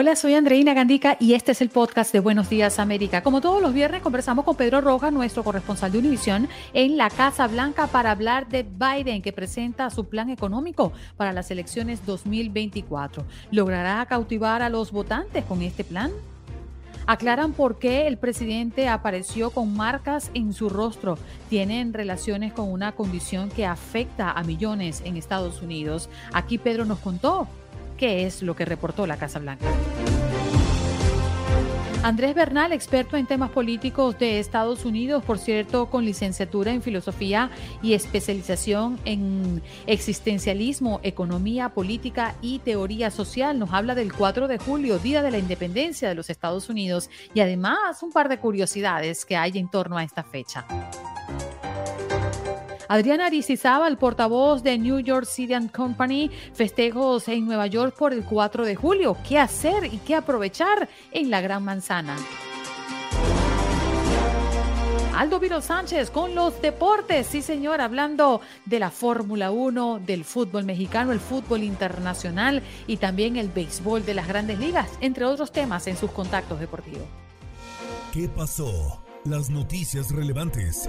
Hola, soy Andreina Gandica y este es el podcast de Buenos Días América. Como todos los viernes conversamos con Pedro Rojas, nuestro corresponsal de Univisión, en la Casa Blanca para hablar de Biden, que presenta su plan económico para las elecciones 2024. ¿Logrará cautivar a los votantes con este plan? Aclaran por qué el presidente apareció con marcas en su rostro. Tienen relaciones con una condición que afecta a millones en Estados Unidos. Aquí Pedro nos contó qué es lo que reportó la Casa Blanca. Andrés Bernal, experto en temas políticos de Estados Unidos, por cierto, con licenciatura en filosofía y especialización en existencialismo, economía, política y teoría social, nos habla del 4 de julio, Día de la Independencia de los Estados Unidos, y además un par de curiosidades que hay en torno a esta fecha. Adriana el portavoz de New York City and Company, festejos en Nueva York por el 4 de julio. ¿Qué hacer y qué aprovechar en la Gran Manzana? Aldo Viro Sánchez con los deportes, sí señor, hablando de la Fórmula 1, del fútbol mexicano, el fútbol internacional y también el béisbol de las grandes ligas, entre otros temas en sus contactos deportivos. ¿Qué pasó? Las noticias relevantes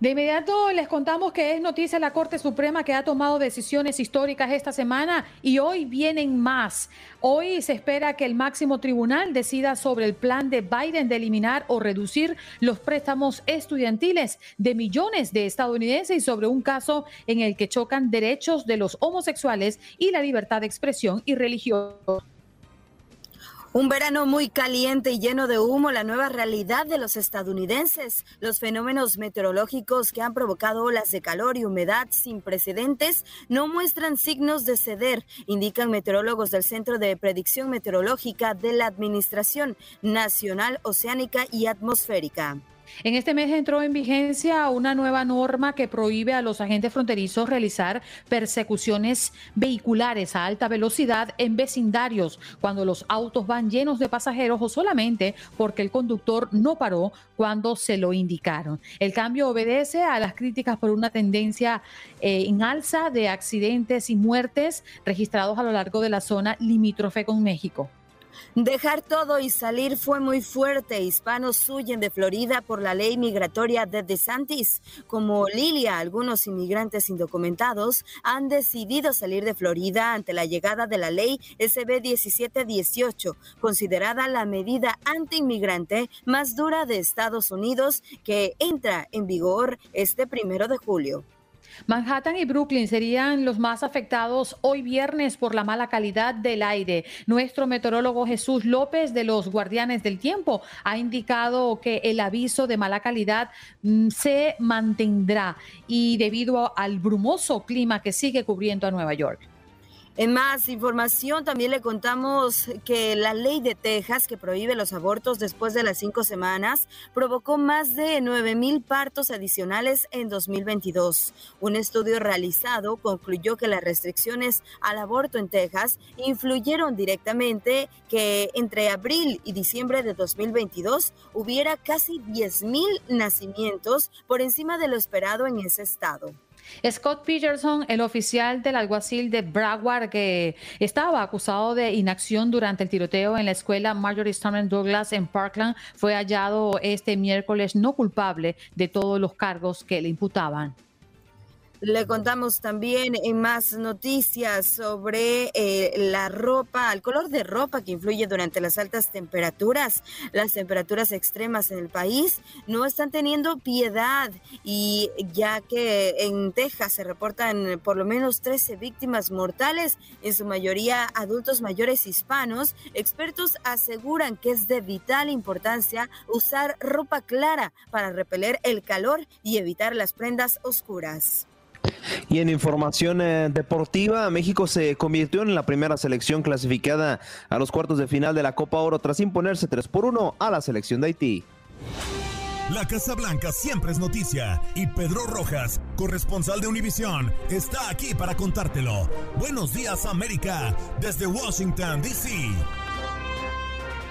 De inmediato les contamos que es noticia la Corte Suprema que ha tomado decisiones históricas esta semana y hoy vienen más. Hoy se espera que el máximo tribunal decida sobre el plan de Biden de eliminar o reducir los préstamos estudiantiles de millones de estadounidenses y sobre un caso en el que chocan derechos de los homosexuales y la libertad de expresión y religión. Un verano muy caliente y lleno de humo, la nueva realidad de los estadounidenses. Los fenómenos meteorológicos que han provocado olas de calor y humedad sin precedentes no muestran signos de ceder, indican meteorólogos del Centro de Predicción Meteorológica de la Administración Nacional Oceánica y Atmosférica. En este mes entró en vigencia una nueva norma que prohíbe a los agentes fronterizos realizar persecuciones vehiculares a alta velocidad en vecindarios cuando los autos van llenos de pasajeros o solamente porque el conductor no paró cuando se lo indicaron. El cambio obedece a las críticas por una tendencia eh, en alza de accidentes y muertes registrados a lo largo de la zona limítrofe con México. Dejar todo y salir fue muy fuerte. Hispanos huyen de Florida por la ley migratoria de DeSantis. Como Lilia, algunos inmigrantes indocumentados han decidido salir de Florida ante la llegada de la ley SB 1718, considerada la medida antiinmigrante más dura de Estados Unidos que entra en vigor este primero de julio. Manhattan y Brooklyn serían los más afectados hoy viernes por la mala calidad del aire. Nuestro meteorólogo Jesús López de los Guardianes del Tiempo ha indicado que el aviso de mala calidad mm, se mantendrá y debido al brumoso clima que sigue cubriendo a Nueva York. En más información, también le contamos que la ley de Texas que prohíbe los abortos después de las cinco semanas provocó más de 9 mil partos adicionales en 2022. Un estudio realizado concluyó que las restricciones al aborto en Texas influyeron directamente que entre abril y diciembre de 2022 hubiera casi 10 mil nacimientos por encima de lo esperado en ese estado. Scott Peterson, el oficial del alguacil de Broward, que estaba acusado de inacción durante el tiroteo en la escuela Marjorie Stoneman Douglas en Parkland, fue hallado este miércoles no culpable de todos los cargos que le imputaban. Le contamos también en más noticias sobre eh, la ropa, el color de ropa que influye durante las altas temperaturas. Las temperaturas extremas en el país no están teniendo piedad y ya que en Texas se reportan por lo menos 13 víctimas mortales, en su mayoría adultos mayores hispanos, expertos aseguran que es de vital importancia usar ropa clara para repeler el calor y evitar las prendas oscuras. Y en información eh, deportiva, México se convirtió en la primera selección clasificada a los cuartos de final de la Copa Oro tras imponerse 3 por 1 a la selección de Haití. La Casa Blanca siempre es noticia y Pedro Rojas, corresponsal de Univisión, está aquí para contártelo. Buenos días América, desde Washington, D.C.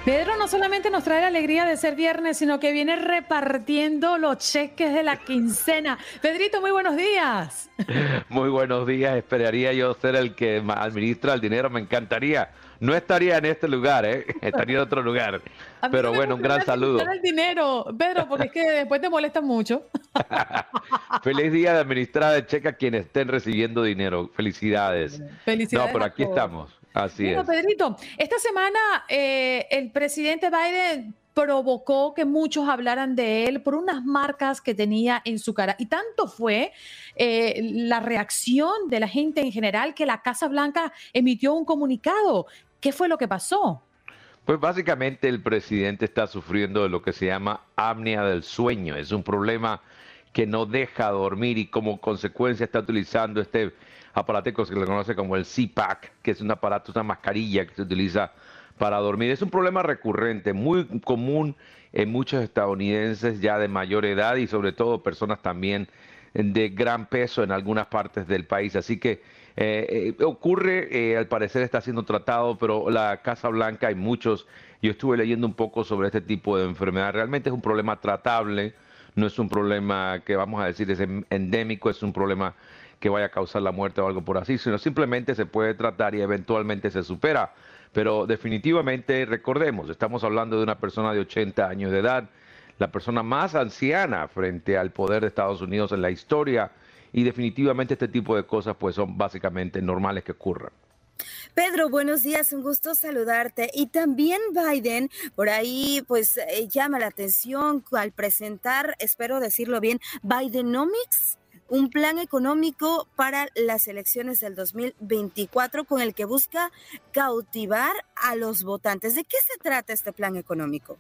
Pedro no solamente nos trae la alegría de ser viernes, sino que viene repartiendo los cheques de la quincena. Pedrito, muy buenos días. Muy buenos días. Esperaría yo ser el que administra el dinero. Me encantaría. No estaría en este lugar, ¿eh? estaría en otro lugar. Pero bueno, un gran saludo. el dinero, Pedro, porque es que después te molesta mucho. Feliz día de administrar el cheque a quienes estén recibiendo dinero. Felicidades. Felicidades. No, pero aquí estamos. Así bueno, Pedrito, esta semana eh, el presidente Biden provocó que muchos hablaran de él por unas marcas que tenía en su cara. Y tanto fue eh, la reacción de la gente en general que la Casa Blanca emitió un comunicado. ¿Qué fue lo que pasó? Pues básicamente el presidente está sufriendo de lo que se llama apnea del sueño. Es un problema que no deja dormir y como consecuencia está utilizando este aparato que se le conoce como el CPAC, que es un aparato, una mascarilla que se utiliza para dormir. Es un problema recurrente, muy común en muchos estadounidenses ya de mayor edad y sobre todo personas también de gran peso en algunas partes del país. Así que eh, eh, ocurre, eh, al parecer está siendo tratado, pero la Casa Blanca hay muchos, yo estuve leyendo un poco sobre este tipo de enfermedad, realmente es un problema tratable, no es un problema que vamos a decir es endémico, es un problema que vaya a causar la muerte o algo por así, sino simplemente se puede tratar y eventualmente se supera. Pero definitivamente recordemos, estamos hablando de una persona de 80 años de edad, la persona más anciana frente al poder de Estados Unidos en la historia y definitivamente este tipo de cosas pues son básicamente normales que ocurran. Pedro, buenos días, un gusto saludarte. Y también Biden, por ahí, pues eh, llama la atención al presentar, espero decirlo bien, Bidenomics, un plan económico para las elecciones del 2024 con el que busca cautivar a los votantes. ¿De qué se trata este plan económico?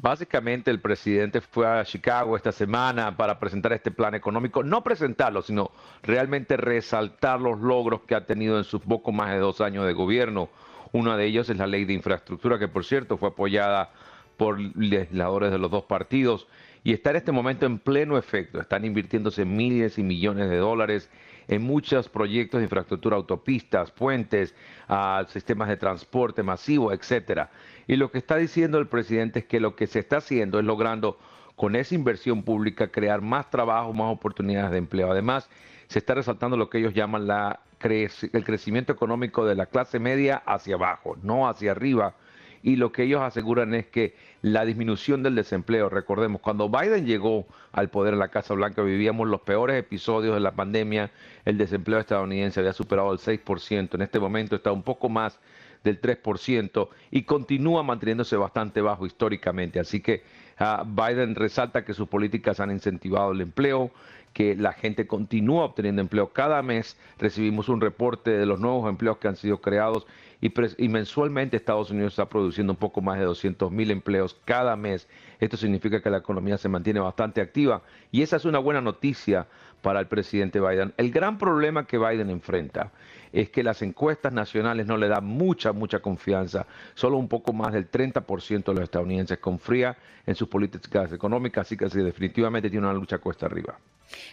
Básicamente el presidente fue a Chicago esta semana para presentar este plan económico, no presentarlo, sino realmente resaltar los logros que ha tenido en sus poco más de dos años de gobierno. Uno de ellos es la ley de infraestructura, que por cierto fue apoyada por legisladores de los dos partidos y está en este momento en pleno efecto. Están invirtiéndose miles y millones de dólares en muchos proyectos de infraestructura, autopistas, puentes, uh, sistemas de transporte masivo, etcétera. Y lo que está diciendo el presidente es que lo que se está haciendo es logrando con esa inversión pública crear más trabajo, más oportunidades de empleo. Además, se está resaltando lo que ellos llaman la el crecimiento económico de la clase media hacia abajo, no hacia arriba, y lo que ellos aseguran es que la disminución del desempleo, recordemos, cuando Biden llegó al poder en la Casa Blanca vivíamos los peores episodios de la pandemia, el desempleo estadounidense había superado el 6%, en este momento está un poco más del 3% y continúa manteniéndose bastante bajo históricamente. Así que uh, Biden resalta que sus políticas han incentivado el empleo, que la gente continúa obteniendo empleo. Cada mes recibimos un reporte de los nuevos empleos que han sido creados y, mensualmente Estados Unidos está produciendo un poco más de 200 mil empleos cada mes. Esto significa que la economía se mantiene bastante activa y esa es una buena noticia para el presidente Biden. El gran problema que Biden enfrenta es que las encuestas nacionales no le dan mucha, mucha confianza. Solo un poco más del 30% de los estadounidenses confía en sus políticas económicas, así que definitivamente tiene una lucha cuesta arriba.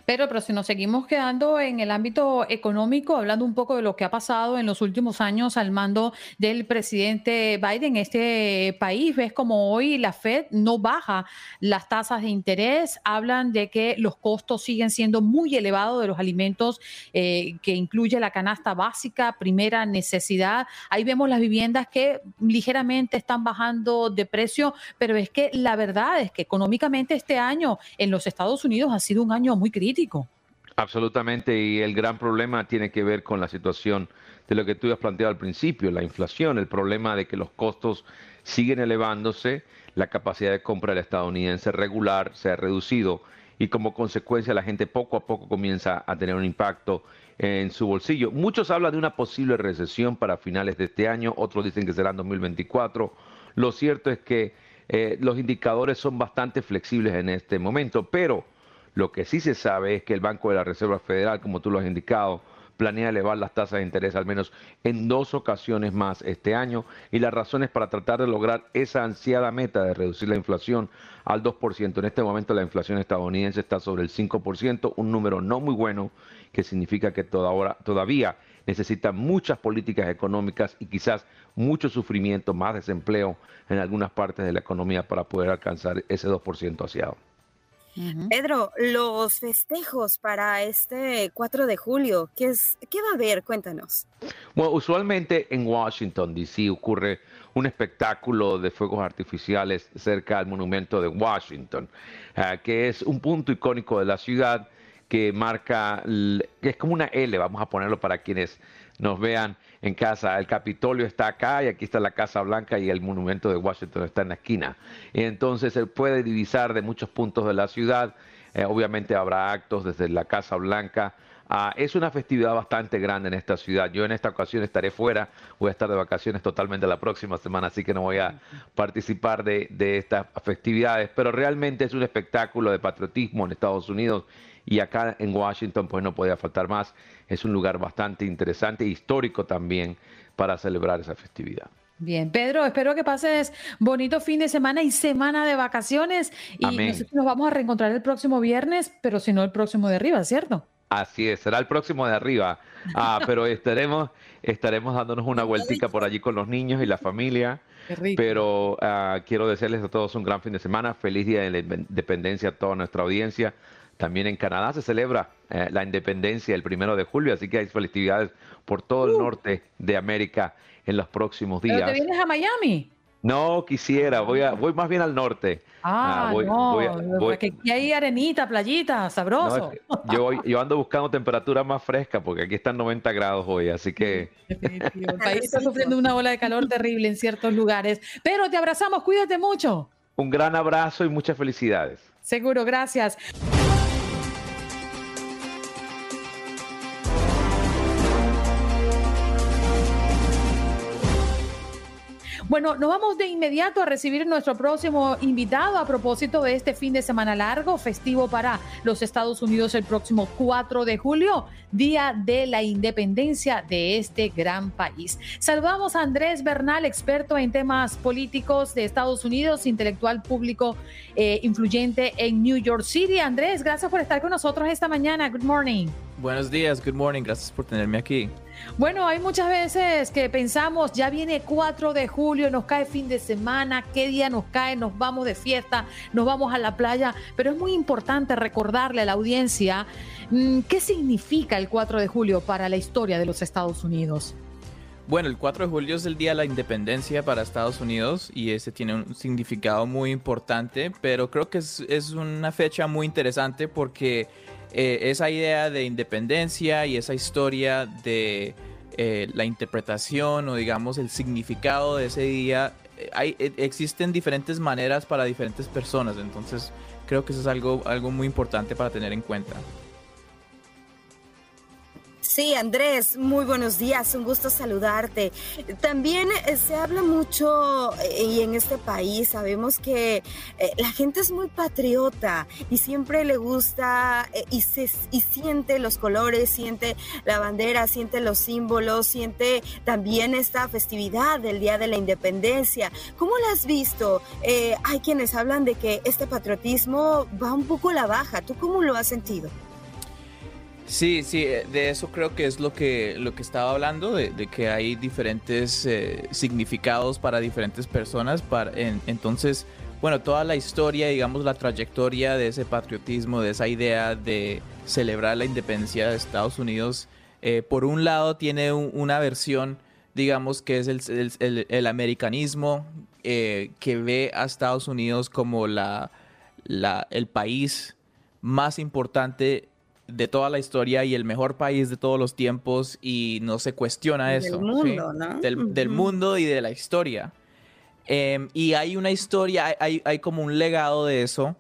Pero, pero si nos seguimos quedando en el ámbito económico, hablando un poco de lo que ha pasado en los últimos años al mando del presidente Biden, este país, ves como hoy la Fed no baja las tasas de interés, hablan de que los costos siguen siendo muy elevados de los alimentos eh, que incluye la canasta básica, primera necesidad. Ahí vemos las viviendas que ligeramente están bajando de precio, pero es que la verdad es que económicamente este año en los Estados Unidos ha sido un año muy crítico. Absolutamente, y el gran problema tiene que ver con la situación de lo que tú has planteado al principio, la inflación, el problema de que los costos siguen elevándose, la capacidad de compra del estadounidense regular se ha reducido y como consecuencia la gente poco a poco comienza a tener un impacto en su bolsillo. Muchos hablan de una posible recesión para finales de este año, otros dicen que será en 2024. Lo cierto es que eh, los indicadores son bastante flexibles en este momento, pero lo que sí se sabe es que el Banco de la Reserva Federal, como tú lo has indicado, planea elevar las tasas de interés al menos en dos ocasiones más este año y las razones para tratar de lograr esa ansiada meta de reducir la inflación al 2%. En este momento la inflación estadounidense está sobre el 5%, un número no muy bueno que significa que todavía necesita muchas políticas económicas y quizás mucho sufrimiento, más desempleo en algunas partes de la economía para poder alcanzar ese 2% Pedro, los festejos para este 4 de julio, ¿qué, es, ¿qué va a haber? Cuéntanos. Bueno, usualmente en Washington, D.C. ocurre un espectáculo de fuegos artificiales cerca del monumento de Washington, ah, que es un punto icónico de la ciudad que marca, que es como una L, vamos a ponerlo para quienes nos vean en casa. El Capitolio está acá y aquí está la Casa Blanca y el monumento de Washington está en la esquina. Y entonces se puede divisar de muchos puntos de la ciudad. Eh, obviamente habrá actos desde la Casa Blanca. Ah, es una festividad bastante grande en esta ciudad. Yo en esta ocasión estaré fuera, voy a estar de vacaciones totalmente la próxima semana, así que no voy a participar de, de estas festividades, pero realmente es un espectáculo de patriotismo en Estados Unidos y acá en Washington pues no podía faltar más. Es un lugar bastante interesante e histórico también para celebrar esa festividad. Bien, Pedro, espero que pases bonito fin de semana y semana de vacaciones y nos vamos a reencontrar el próximo viernes, pero si no el próximo de arriba, ¿cierto? Así es, será el próximo de arriba, ah, pero estaremos, estaremos dándonos una vueltica por allí con los niños y la familia. Pero ah, quiero desearles a todos un gran fin de semana, feliz día de la independencia a toda nuestra audiencia. También en Canadá se celebra eh, la independencia el primero de julio, así que hay festividades por todo el uh. norte de América en los próximos días. ¿Pero te vienes a Miami? No quisiera, voy, a, voy más bien al norte. Ah, ah no, porque aquí hay arenita, playita, sabroso. yo, yo ando buscando temperatura más fresca porque aquí están 90 grados hoy, así que... El país está sufriendo una ola de calor terrible en ciertos lugares. Pero te abrazamos, cuídate mucho. Un gran abrazo y muchas felicidades. Seguro, gracias. Bueno, nos vamos de inmediato a recibir nuestro próximo invitado a propósito de este fin de semana largo, festivo para los Estados Unidos el próximo 4 de julio, Día de la Independencia de este gran país. Saludamos a Andrés Bernal, experto en temas políticos de Estados Unidos, intelectual público eh, influyente en New York City. Andrés, gracias por estar con nosotros esta mañana. Good morning. Buenos días, good morning, gracias por tenerme aquí. Bueno, hay muchas veces que pensamos, ya viene 4 de julio, nos cae fin de semana, qué día nos cae, nos vamos de fiesta, nos vamos a la playa, pero es muy importante recordarle a la audiencia mm, qué significa el 4 de julio para la historia de los Estados Unidos. Bueno, el 4 de julio es el Día de la Independencia para Estados Unidos y ese tiene un significado muy importante, pero creo que es, es una fecha muy interesante porque eh, esa idea de independencia y esa historia de eh, la interpretación o digamos el significado de ese día, eh, hay, existen diferentes maneras para diferentes personas, entonces creo que eso es algo, algo muy importante para tener en cuenta. Sí, Andrés, muy buenos días, un gusto saludarte. También eh, se habla mucho eh, y en este país sabemos que eh, la gente es muy patriota y siempre le gusta y, se, y siente los colores, siente la bandera, siente los símbolos, siente también esta festividad del Día de la Independencia. ¿Cómo la has visto? hay quienes hablan de que este patriotismo va un poco a la baja. ¿Tú cómo lo has sentido? Sí, sí, eh, de eso creo que es lo que, lo que estaba hablando, de, que hay diferentes eh, significados para diferentes personas. Para, entonces, bueno, toda la historia, digamos, la trayectoria de ese patriotismo, de esa idea de celebrar la independencia de Estados Unidos, eh, por un lado tiene una versión, digamos, que es el, americanismo, que ve a Estados Unidos como la, el país más importante de toda la historia y el mejor país de todos los tiempos y no se cuestiona eso. Del mundo, ¿no? Del, mundo y de la historia. Em, y hay una historia, hay, hay, como un legado de eso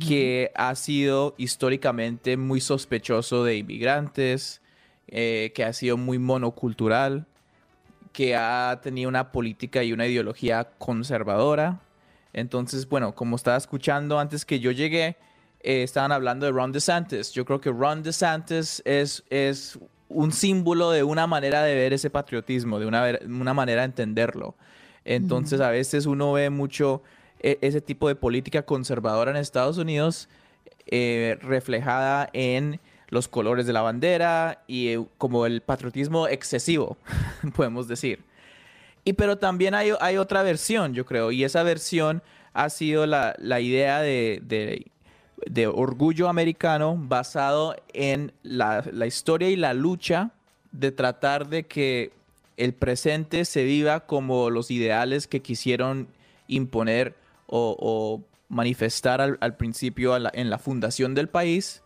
que ha sido históricamente muy sospechoso de inmigrantes, eh, que ha sido muy monocultural, que ha tenido una política y una ideología conservadora. Entonces, bueno, como estaba escuchando antes que yo llegué, eh, estaban hablando de Ron DeSantis. Yo creo que Ron DeSantis es, es un símbolo de una manera de ver ese patriotismo, de una, una manera de entenderlo. Entonces, a veces uno ve mucho e, ese tipo de política conservadora en Estados Unidos eh, reflejada en los colores de la bandera y eh, como el patriotismo excesivo, podemos decir. Y pero también hay, hay, otra versión, yo creo, y esa versión ha sido la, la idea de, de orgullo americano basado en la, historia y la lucha de tratar de que el presente se viva como los ideales que quisieron imponer o, manifestar al, principio en la fundación del país,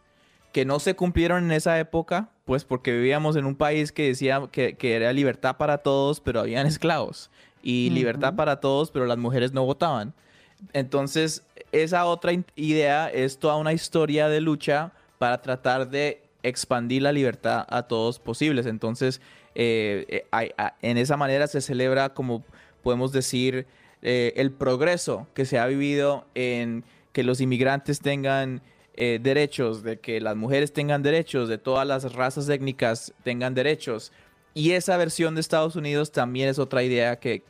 que no se cumplieron en esa época, pues porque vivíamos en un país que decía que, era libertad para todos, pero habían esclavos, y libertad para todos, pero las mujeres no votaban. Entonces, esa otra idea es toda una historia de lucha para tratar de expandir la libertad a todos posibles. Entonces, eh, eh, en esa manera se celebra, como podemos decir, eh, el progreso que se ha vivido en que los inmigrantes tengan derechos, de que las mujeres tengan derechos, de todas las razas étnicas tengan derechos. Y esa versión de Estados Unidos también es otra idea que,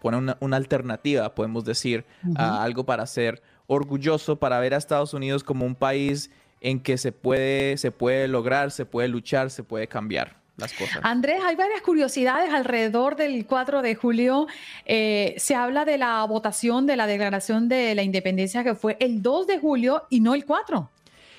pone una, alternativa, podemos decir, a algo para ser orgulloso, para ver a Estados Unidos como un país en que se puede, se puede lograr, se puede luchar, se puede cambiar. Las cosas. Andrés, hay varias curiosidades alrededor del 4 de julio. Eh, se habla de la votación de la declaración de la independencia que fue el 2 de julio y no el 4.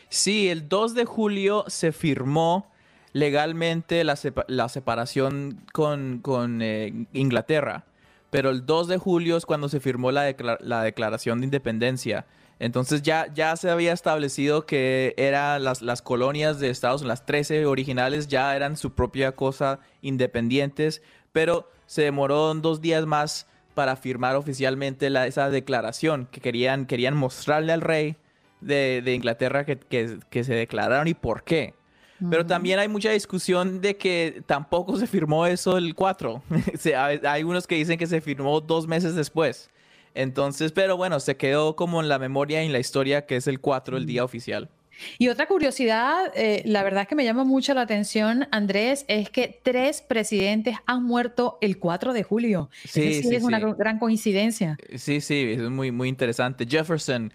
Sí, el 2 de julio se firmó legalmente la, separación con, eh, Inglaterra, pero el 2 de julio es cuando se firmó la, declaración de independencia. Entonces ya, ya se había establecido que eran las, las colonias de Estados Unidos, las 13 originales, ya eran su propia cosa independientes, pero se demoró dos días más para firmar oficialmente esa declaración que querían, querían mostrarle al rey de, Inglaterra que, que, se declararon y por qué. Pero también hay mucha discusión de que tampoco se firmó eso el 4. hay unos que dicen que se firmó dos meses después. Entonces, pero bueno, se quedó como en la memoria y en la historia que es el 4, el día oficial. Y otra curiosidad, eh, la verdad que me llama mucho la atención, Andrés, es que tres presidentes han muerto el 4 de julio. Sí, sí, es una gran coincidencia. Sí, sí, es muy, muy interesante. Jefferson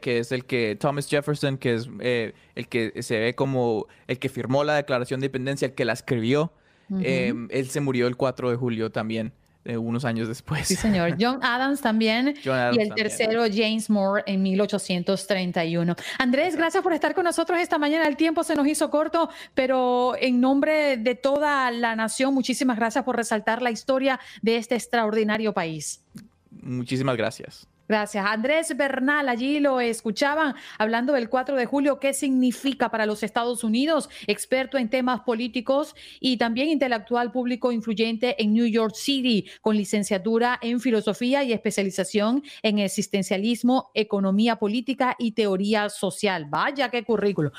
que, es el que, Thomas Jefferson, que es eh, el que se ve como el que firmó la Declaración de Independencia, el que la escribió, em, él se murió el 4 de julio también. Eh, unos años después. Sí, señor. John Adams también. y el tercero, James Moore, en 1831. Andrés, gracias por estar con nosotros esta mañana. El tiempo se nos hizo corto, pero en nombre de toda la nación, muchísimas gracias por resaltar la historia de este extraordinario país. Muchísimas gracias. Gracias. Andrés Bernal, allí lo escuchaban hablando del 4 de julio, qué significa para los Estados Unidos, experto en temas políticos y también intelectual público influyente en New York City, con licenciatura en filosofía y especialización en existencialismo, economía política y teoría social. Vaya qué currículo.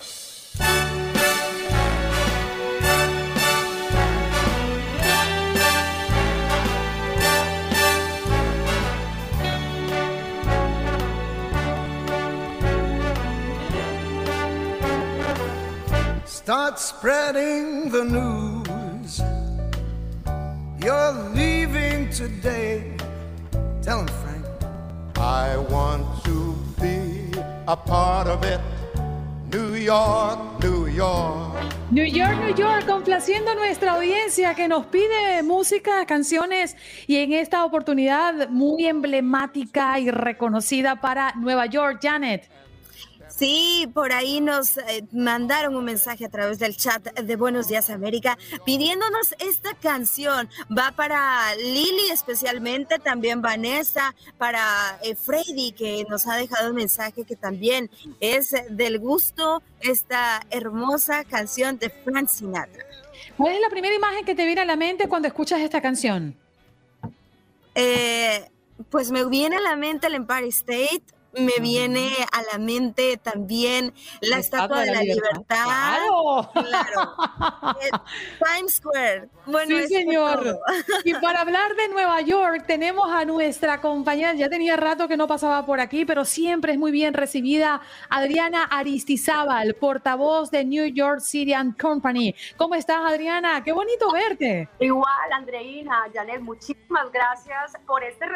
Start spreading the news. You're leaving today. Tell him, Frank. I want to be a part of it. New York, New York. New York, New York, complaciendo a nuestra audiencia que nos pide música, canciones y en esta oportunidad muy emblemática y reconocida para Nueva York, Janet. Sí, por ahí nos eh, mandaron un mensaje a través del chat de Buenos Días América pidiéndonos esta canción. Va para Lili especialmente, también Vanessa, para eh, Freddy que nos ha dejado un mensaje que también es del gusto esta hermosa canción de Frank Sinatra. ¿Cuál es la primera imagen que te viene a la mente cuando escuchas esta canción? Eh, pues me viene a la mente el Empire State, me viene a la mente también la, Estatua de la, Libertad. Claro. Eh, Times Square. Bueno, sí, señor. Y para hablar de Nueva York, tenemos a nuestra compañera, ya tenía rato que no pasaba por aquí, pero siempre es muy bien recibida, Adriana Aristizábal, portavoz de New York City and Company. ¿Cómo estás, Adriana? Qué bonito verte. Igual, Andreina, Janet, muchísimas gracias por este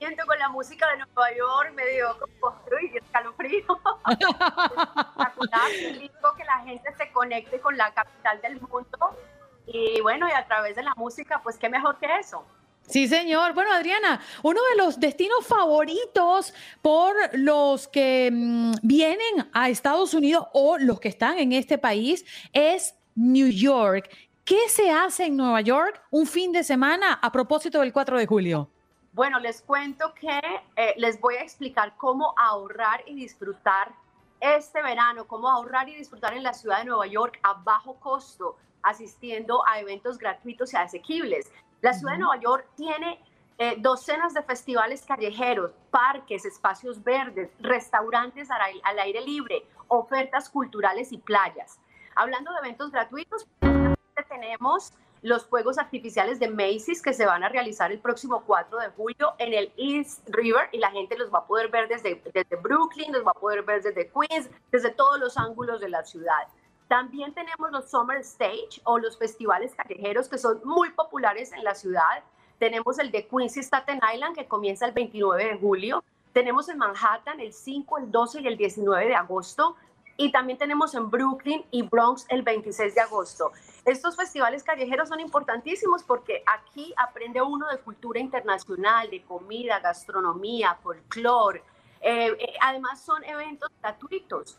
recibimiento con la música de Nueva York me dio como, uy, escalofrío. Digo que la gente se conecte con la capital del mundo y bueno, y a través de la música, pues qué mejor que eso. Sí, señor. Bueno, Adriana, uno de los destinos favoritos por los que mm, vienen a Estados Unidos o los que están en este país es New York. ¿Qué se hace en Nueva York un fin de semana a propósito del 4 de julio? Bueno, les cuento que eh, les voy a explicar cómo ahorrar y disfrutar este verano, cómo ahorrar y disfrutar en la ciudad de Nueva York a bajo costo, asistiendo a eventos gratuitos y asequibles. La ciudad de Nueva York tiene eh, docenas de festivales callejeros, parques, espacios verdes, restaurantes al aire libre, ofertas culturales y playas. Hablando de eventos gratuitos, tenemos los fuegos artificiales de Macy's que se van a realizar el próximo 4 de julio en el East River y la gente los va a poder ver desde, desde Brooklyn, los va a poder ver desde Queens, desde todos los ángulos de la ciudad. También tenemos los Summer Stage o los festivales callejeros que son muy populares en la ciudad. Tenemos el de Queens Staten Island que comienza el 29 de julio. Tenemos en Manhattan el 5, el 12 y el 19 de agosto. Y también tenemos en Brooklyn y Bronx el 26 de agosto. Estos festivales callejeros son importantísimos porque aquí aprende uno de cultura internacional, de comida, gastronomía, folclore. Eh, eh, además son eventos gratuitos.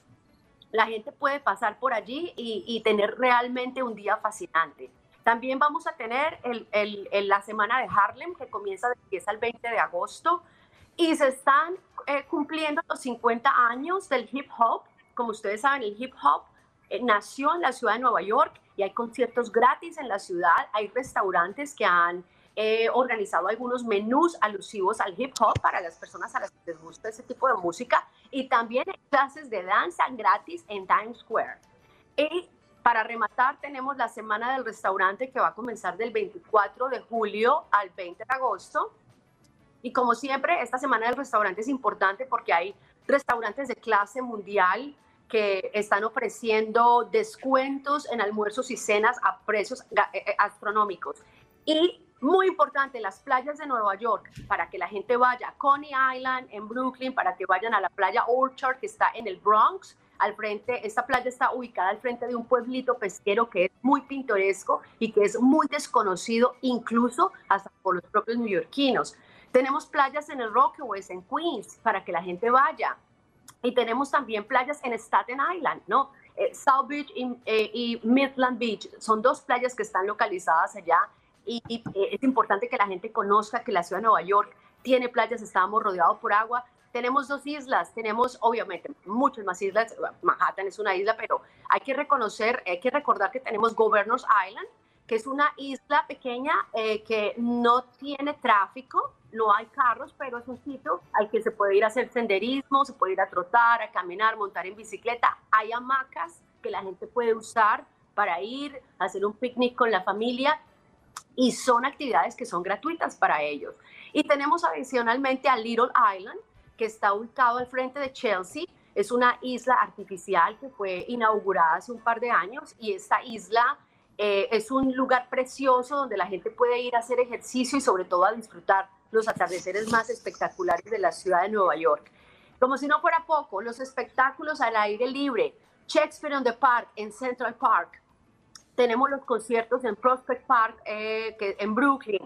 La gente puede pasar por allí y, tener realmente un día fascinante. También vamos a tener el, la semana de Harlem que comienza del 10 al 20 de agosto y se están eh, cumpliendo los 50 años del hip hop. Como ustedes saben, el hip hop nació en la ciudad de Nueva York y hay conciertos gratis en la ciudad, hay restaurantes que han eh, organizado algunos menús alusivos al hip hop para las personas a las que les gusta ese tipo de música y también clases de danza gratis en Times Square. Y para rematar, tenemos la semana del restaurante que va a comenzar del 24 de julio al 20 de agosto. Y como siempre, esta semana del restaurante es importante porque hay restaurantes de clase mundial que están ofreciendo descuentos en almuerzos y cenas a precios eh, eh, astronómicos. Y muy importante, las playas de Nueva York, para que la gente vaya a Coney Island en Brooklyn, para que vayan a la playa Orchard, que está en el Bronx, al frente, esta playa está ubicada al frente de un pueblito pesquero que es muy pintoresco y que es muy desconocido incluso hasta por los propios neoyorquinos. Tenemos playas en el Rockaway, en Queens, para que la gente vaya. Y tenemos también playas en Staten Island, ¿no? Eh, South Beach eh, y, Midland Beach son dos playas que están localizadas allá y, eh, es importante que la gente conozca que la ciudad de Nueva York tiene playas, estamos rodeados por agua. Tenemos dos islas, tenemos obviamente muchas más islas, Manhattan es una isla, pero hay que reconocer, hay que recordar que tenemos Governors Island, que es una isla pequeña que no tiene tráfico, no hay carros, pero es un sitio al que se puede ir a hacer senderismo, se puede ir a trotar, a caminar, montar en bicicleta. Hay hamacas que la gente puede usar para ir a hacer un picnic con la familia y son actividades que son gratuitas para ellos. Y tenemos adicionalmente a Little Island, que está ubicado al frente de Chelsea. Es una isla artificial que fue inaugurada hace un par de años y esta isla eh, es un lugar precioso donde la gente puede ir a hacer ejercicio y sobre todo a disfrutar los atardeceres más espectaculares de la ciudad de Nueva York. Como si no fuera poco, los espectáculos al aire libre, Shakespeare on the Park en Central Park, tenemos los conciertos en Prospect Park eh, que, en Brooklyn,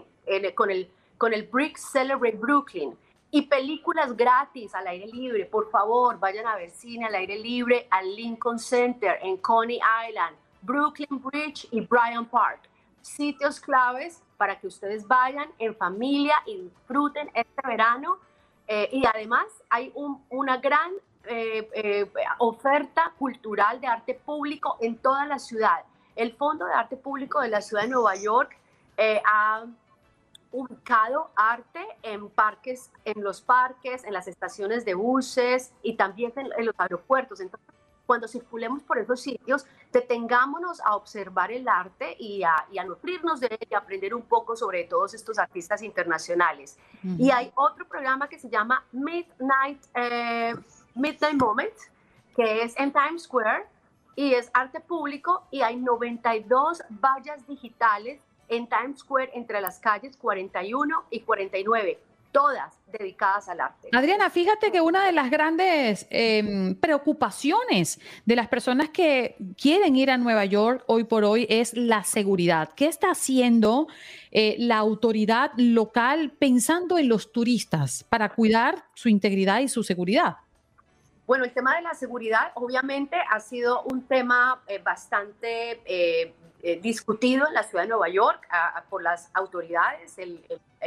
con, el, con el Brick Celebrate Brooklyn. y películas gratis al aire libre. Por favor, vayan a ver cine al aire libre al Lincoln Center en Coney Island, Brooklyn Bridge y Bryant Park. Sitios claves para que ustedes vayan en familia y disfruten este verano. Eh, y además hay una gran eh, eh, oferta cultural de arte público en toda la ciudad. El Fondo de Arte Público de la Ciudad de Nueva York ha ubicado arte en parques, en los parques, en las estaciones de buses y también en, los aeropuertos. Entonces, cuando circulemos por esos sitios, detengámonos a observar el arte y a, nutrirnos de él y aprender un poco sobre todos estos artistas internacionales. Y hay otro programa que se llama Midnight, eh, Midnight Moment, que es en Times Square y es arte público y hay 92 vallas digitales en Times Square entre las calles 41 y 49, todas dedicadas al arte. Adriana, fíjate que una de las grandes em, preocupaciones de las personas que quieren ir a Nueva York hoy por hoy es la seguridad. ¿Qué está haciendo eh, la autoridad local pensando en los turistas para cuidar su integridad y su seguridad? Bueno, el tema de la seguridad obviamente ha sido un tema eh, bastante eh, discutido en la ciudad de Nueva York por las autoridades, el,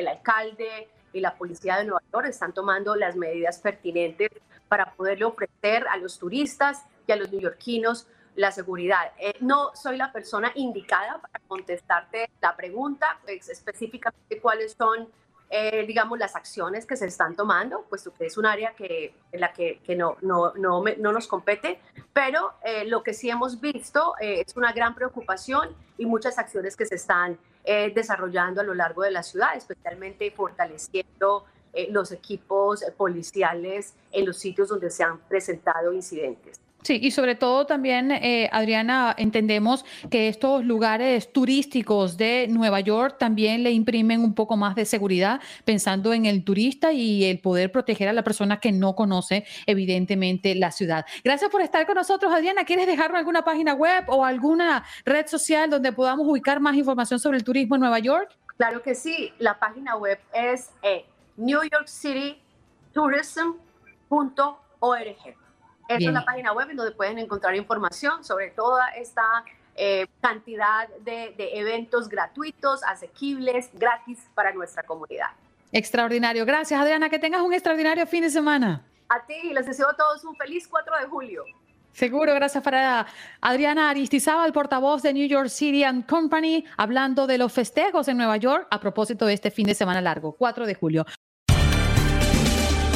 alcalde y la policía de Nueva York están tomando las medidas pertinentes para poderle ofrecer a los turistas y a los neoyorquinos la seguridad. Eh, no soy la persona indicada para contestarte la pregunta, pues, específicamente cuáles son eh, digamos, las acciones que se están tomando, puesto que es un área que, en la que, no, no, no, no, nos compete, pero eh, lo que sí hemos visto es una gran preocupación y muchas acciones que se están desarrollando a lo largo de la ciudad, especialmente fortaleciendo los equipos policiales en los sitios donde se han presentado incidentes. Sí, y sobre todo también, eh, Adriana, entendemos que estos lugares turísticos de Nueva York también le imprimen un poco más de seguridad, pensando en el turista y el poder proteger a la persona que no conoce, evidentemente, la ciudad. Gracias por estar con nosotros, Adriana. ¿Quieres dejarnos alguna página web o alguna red social donde podamos ubicar más información sobre el turismo en Nueva York? Claro que sí. La página web es eh, newyorkcitytourism.org. Esta es la página web en donde pueden encontrar información sobre toda esta eh, cantidad de, eventos gratuitos, asequibles, gratis para nuestra comunidad. Extraordinario. Gracias, Adriana. Que tengas un extraordinario fin de semana. A ti y les deseo a todos un feliz 4 de julio. Seguro, gracias para Adriana Aristizábal, portavoz de New York City and Company, hablando de los festejos en Nueva York a propósito de este fin de semana largo, 4 de julio.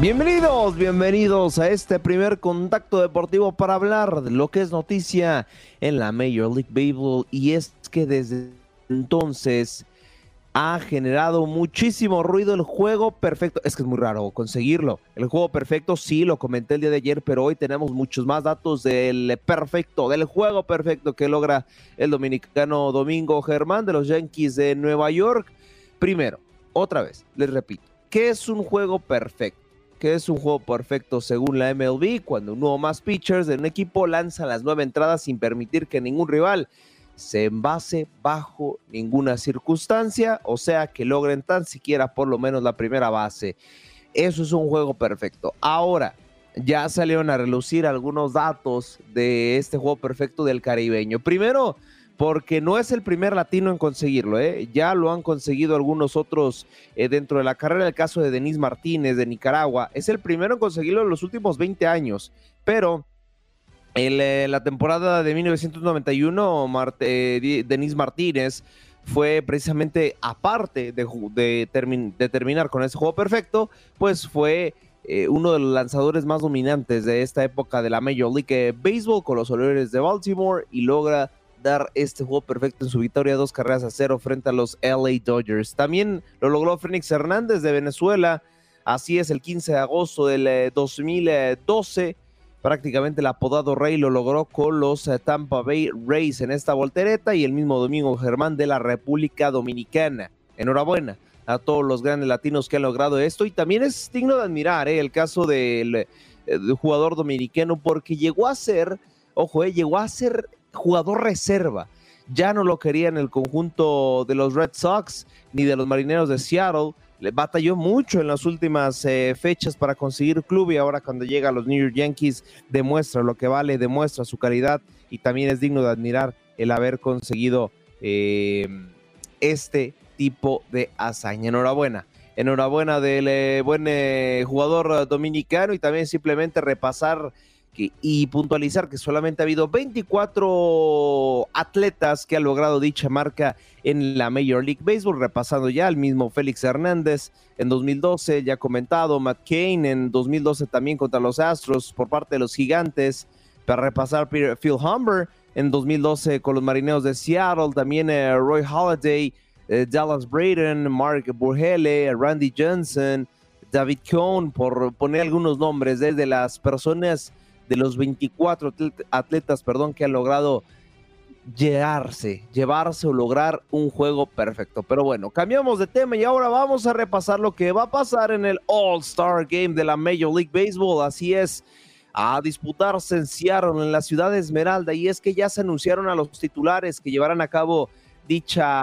Bienvenidos, bienvenidos a este primer contacto deportivo para hablar de lo que es noticia en la Major League Baseball y es que desde entonces ha generado muchísimo ruido el juego perfecto. Es que es muy raro conseguirlo. El juego perfecto, sí, lo comenté el día de ayer, pero hoy tenemos muchos más datos del perfecto, del juego perfecto que logra el dominicano Domingo Germán de los Yankees de Nueva York. Primero, otra vez, les repito, ¿qué es un juego perfecto? ¿Qué es un juego perfecto según la MLB? Cuando uno o más pitchers de un equipo lanza las nueve entradas sin permitir que ningún rival se envase bajo ninguna circunstancia, o sea que logren tan siquiera por lo menos la primera base. Eso es un juego perfecto. Ahora, ya salieron a relucir algunos datos de este juego perfecto del caribeño. Primero, porque no es el primer latino en conseguirlo, ¿eh? ya lo han conseguido algunos otros eh, dentro de la carrera. El caso de Denis Martínez de Nicaragua es el primero en conseguirlo en los últimos 20 años, pero en eh, la temporada de 1991, Denis Martínez fue precisamente aparte de, terminar con ese juego perfecto, pues fue eh, uno de los lanzadores más dominantes de esta época de la Major League Baseball con los Orioles de Baltimore y logra dar este juego perfecto en su victoria, dos carreras a cero frente a los LA Dodgers. También lo logró Fénix Hernández de Venezuela, así es, el 15 de agosto del 2012 eh, prácticamente el apodado Rey lo logró con los eh, Tampa Bay Rays en esta voltereta y el mismo domingo Germán de la República Dominicana. Enhorabuena a todos los grandes latinos que han logrado esto y también es digno de admirar eh, el caso del, eh, jugador dominicano porque llegó a ser, ojo, llegó a ser jugador reserva. Ya no lo quería en el conjunto de los Red Sox ni de los Marineros de Seattle le batalló mucho en las últimas eh, fechas para conseguir club y ahora cuando llega a los New York Yankees demuestra lo que vale, demuestra su calidad y también es digno de admirar el haber conseguido eh, este tipo de hazaña. Enhorabuena. Enhorabuena del eh, buen jugador dominicano y también simplemente repasar y puntualizar que solamente ha habido 24 atletas que han logrado dicha marca en la Major League Baseball, repasando ya el mismo Félix Hernández en 2012, ya comentado, Kane en 2012 también contra los Astros por parte de los Gigantes, para repasar Phil Humber en 2012 con los Marineros de Seattle, también eh, Roy Halladay, eh, Dallas Braden, Mark Burgele, Randy Johnson, David Cohn, por poner algunos nombres desde las personas de los 24 atletas, perdón, que han logrado llevarse, llevarse o lograr un juego perfecto. Pero bueno, cambiamos de tema y ahora vamos a repasar lo que va a pasar en el All-Star Game de la Major League Baseball. Así es, a disputarse en Seattle, en la ciudad de Esmeralda. Y es que ya se anunciaron a los titulares que llevarán a cabo dicha,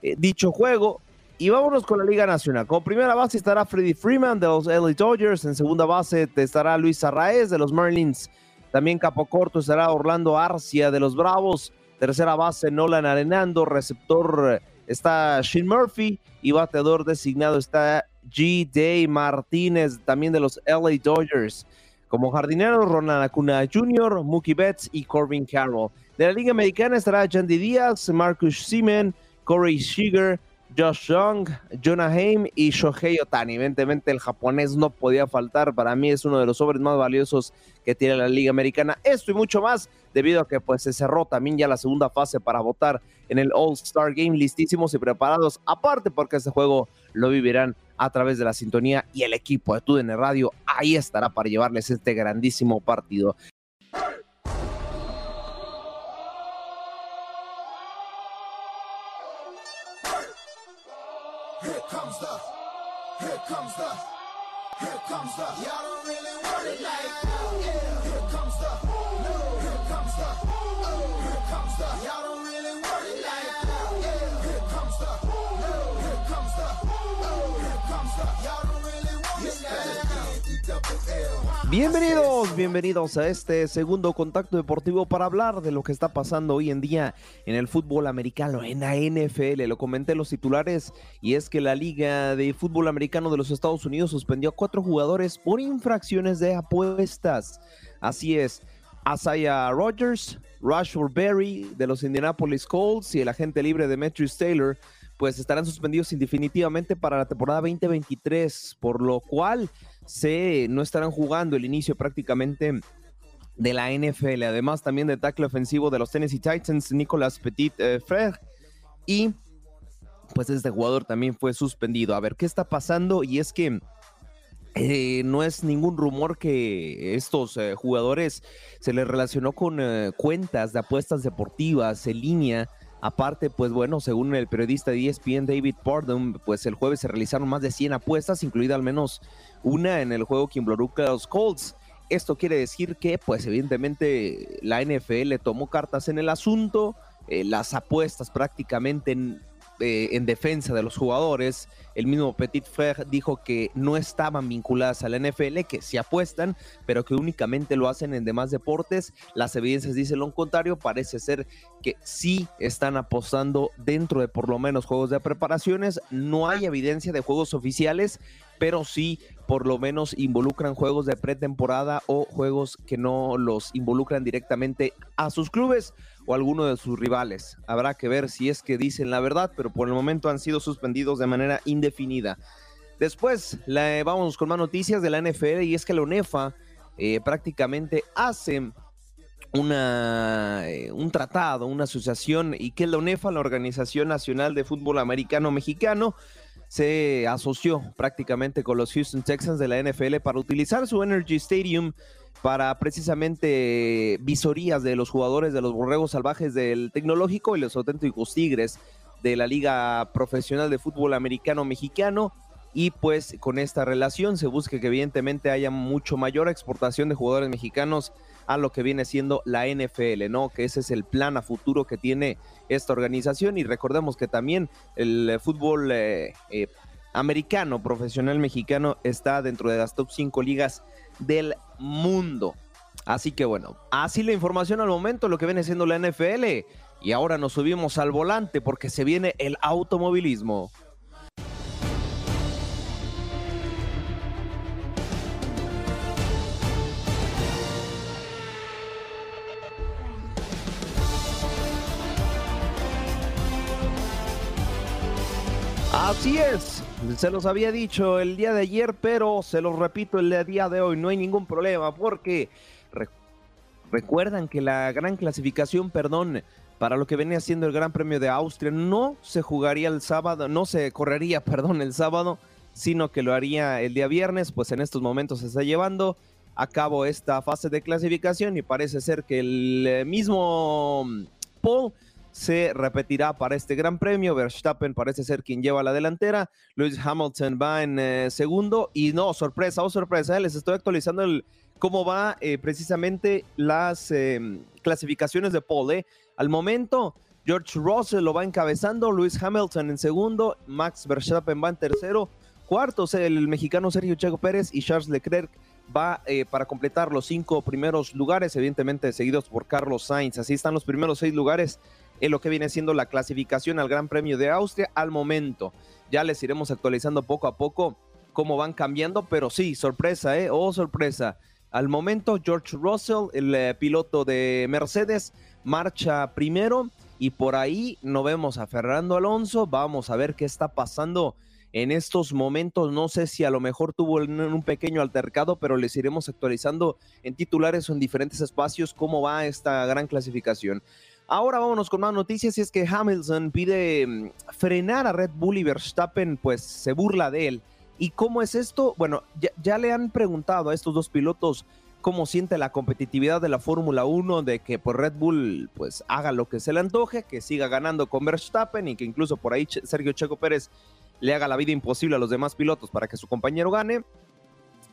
eh, dicho juego. Y vámonos con la Liga Nacional. Como primera base estará Freddie Freeman de los LA Dodgers. En segunda base estará Luis Arraez de los Marlins. También capo corto estará Orlando Arcia de los Bravos. Tercera base Nolan Arenando. Receptor está Shin Murphy. Y bateador designado está G. Day Martínez, también de los LA Dodgers. Como jardinero, Ronald Acuna Jr., Mookie Betts y Corbin Carroll. De la Liga Americana estará Jandy Díaz, Marcus Simen, Corey Seager, Josh Young, Jonah Haim y Shohei Otani. Evidentemente el japonés no podía faltar. Para mí es uno de los sobres más valiosos que tiene la Liga Americana. Esto y mucho más debido a que pues se cerró también ya la segunda fase para votar en el All-Star Game. Listísimos y preparados. Aparte porque este juego lo vivirán a través de la sintonía y el equipo de TUDN Radio ahí estará para llevarles este grandísimo partido. Y'all don't really want it like Bienvenidos, bienvenidos a este segundo contacto deportivo para hablar de lo que está pasando hoy en día en el fútbol americano, en la NFL. Lo comenté en los titulares y es que la Liga de Fútbol Americano de los Estados Unidos suspendió a cuatro jugadores por infracciones de apuestas. Así es, Asaya Rogers, Rashford Berry de los Indianapolis Colts y el agente libre Demetrius Taylor pues estarán suspendidos indefinitivamente para la temporada 2023, por lo cual se no estarán jugando el inicio prácticamente de la NFL. Además, también de tackle ofensivo de los Tennessee Titans, Nicolas Petit eh, Y pues este jugador también fue suspendido. A ver, ¿qué está pasando? Y es que eh, no es ningún rumor que estos eh, jugadores se les relacionó con eh, cuentas de apuestas deportivas en línea Aparte, pues bueno, según el periodista de ESPN David Pardon, pues el jueves se realizaron más de 100 apuestas, incluida al menos una en el juego que involucra a los Colts. Esto quiere decir que, pues evidentemente, la NFL tomó cartas en el asunto, eh, las apuestas prácticamente en eh, en defensa de los jugadores. El mismo Petit Frère dijo que no estaban vinculadas a la NFL, que se apuestan, pero que únicamente lo hacen en demás deportes. Las evidencias dicen lo contrario. Parece ser que sí están apostando dentro de por lo menos juegos de preparaciones. No hay evidencia de juegos oficiales, pero sí por lo menos involucran juegos de pretemporada o juegos que no los involucran directamente a sus clubes o alguno de sus rivales. Habrá que ver si es que dicen la verdad, pero por el momento han sido suspendidos de manera indefinida. Después, vamos con más noticias de la NFL y es que la UNEFA eh, prácticamente hace una, eh, un tratado, una asociación, y que la UNEFA, la Organización Nacional de Fútbol Americano Mexicano, se asoció prácticamente con los Houston Texans de la NFL para utilizar su Energy Stadium para precisamente visorías de los jugadores de los borregos salvajes del tecnológico y los auténticos tigres de la Liga Profesional de Fútbol Americano Mexicano. Y pues con esta relación se busca que evidentemente haya mucho mayor exportación de jugadores mexicanos a lo que viene siendo la NFL, ¿no? Que ese es el plan a futuro que tiene esta organización y recordemos que también el fútbol eh, eh, americano profesional mexicano está dentro de las top 5 ligas del mundo. Así que bueno, así la información al momento, lo que viene siendo la NFL. Y ahora nos subimos al volante porque se viene el automovilismo. Así es, se los había dicho el día de ayer, pero se los repito el día de hoy, no hay ningún problema porque recuerdan que la gran clasificación, perdón, para lo que venía siendo el Gran Premio de Austria no se jugaría el sábado, no se correría, perdón, el sábado, sino que lo haría el día viernes, pues en estos momentos se está llevando a cabo esta fase de clasificación y parece ser que el mismo Paul se repetirá para este Gran Premio. Verstappen parece ser quien lleva la delantera. Lewis Hamilton va en eh, segundo. Y no, sorpresa, oh sorpresa, eh, les estoy actualizando cómo va eh, precisamente las em, clasificaciones de pole. Al momento, George Russell lo va encabezando, Lewis Hamilton en segundo, Max Verstappen va en tercero, cuarto el mexicano Sergio Checo Pérez y Charles Leclerc va para completar los cinco primeros lugares, evidentemente seguidos por Carlos Sainz. Así están los primeros seis lugares en lo que viene siendo la clasificación al Gran Premio de Austria al momento. Ya les iremos actualizando poco a poco cómo van cambiando, pero sí, sorpresa, ¿eh? Oh, sorpresa. Al momento, George Russell, el eh, piloto de Mercedes, marcha primero y por ahí no vemos a Fernando Alonso. Vamos a ver qué está pasando en estos momentos. No sé si a lo mejor tuvo un pequeño altercado, pero les iremos actualizando en titulares o en diferentes espacios cómo va esta gran clasificación. Ahora vámonos con más noticias y es que Hamilton pide mm, frenar a Red Bull y Verstappen pues se burla de él. ¿Y cómo es esto? Bueno, ya, le han preguntado a estos dos pilotos cómo siente la competitividad de la Fórmula 1, de que por pues, Red Bull pues haga lo que se le antoje, que siga ganando con Verstappen y que incluso por ahí Sergio Checo Pérez le haga la vida imposible a los demás pilotos para que su compañero gane.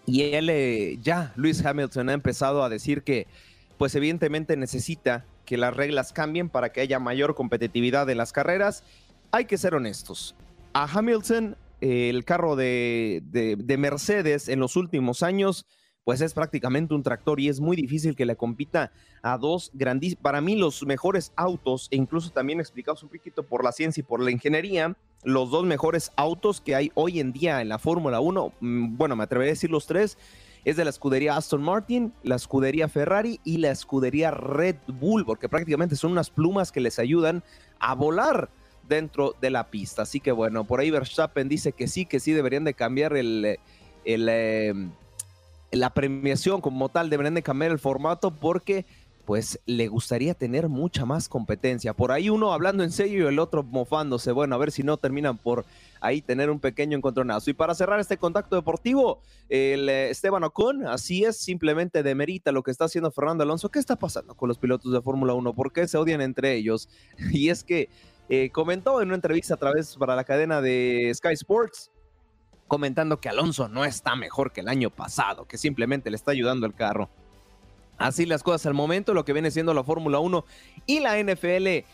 Y él eh, ya, Luis Hamilton ha empezado a decir que pues evidentemente necesita que las reglas cambien para que haya mayor competitividad en las carreras. Hay que ser honestos. A Hamilton, el carro de, Mercedes en los últimos años, pues es prácticamente un tractor y es muy difícil que le compita a dos grandísimos, para mí los mejores autos, e incluso también explicados un poquito por la ciencia y por la ingeniería, los dos mejores autos que hay hoy en día en la Fórmula 1, mm, bueno, me atrevería a decir los tres, es de la escudería Aston Martin, la escudería Ferrari y la escudería Red Bull, porque prácticamente son unas plumas que les ayudan a volar dentro de la pista. Así que bueno, por ahí Verstappen dice que sí, que sí deberían de cambiar el, eh, la premiación como tal, deberían de cambiar el formato porque pues le gustaría tener mucha más competencia. Por ahí uno hablando en serio y el otro mofándose. Bueno, a ver si no terminan por ahí tener un pequeño encontronazo. Y para cerrar este contacto deportivo, el eh, Esteban Ocon, así es, simplemente demerita lo que está haciendo Fernando Alonso. ¿Qué está pasando con los pilotos de Fórmula 1? ¿Por qué se odian entre ellos? Y es que eh, comentó en una entrevista a través para la cadena de Sky Sports, comentando que Alonso no está mejor que el año pasado, que simplemente le está ayudando el carro. Así las cosas al momento, lo que viene siendo la Fórmula 1 y la NFL.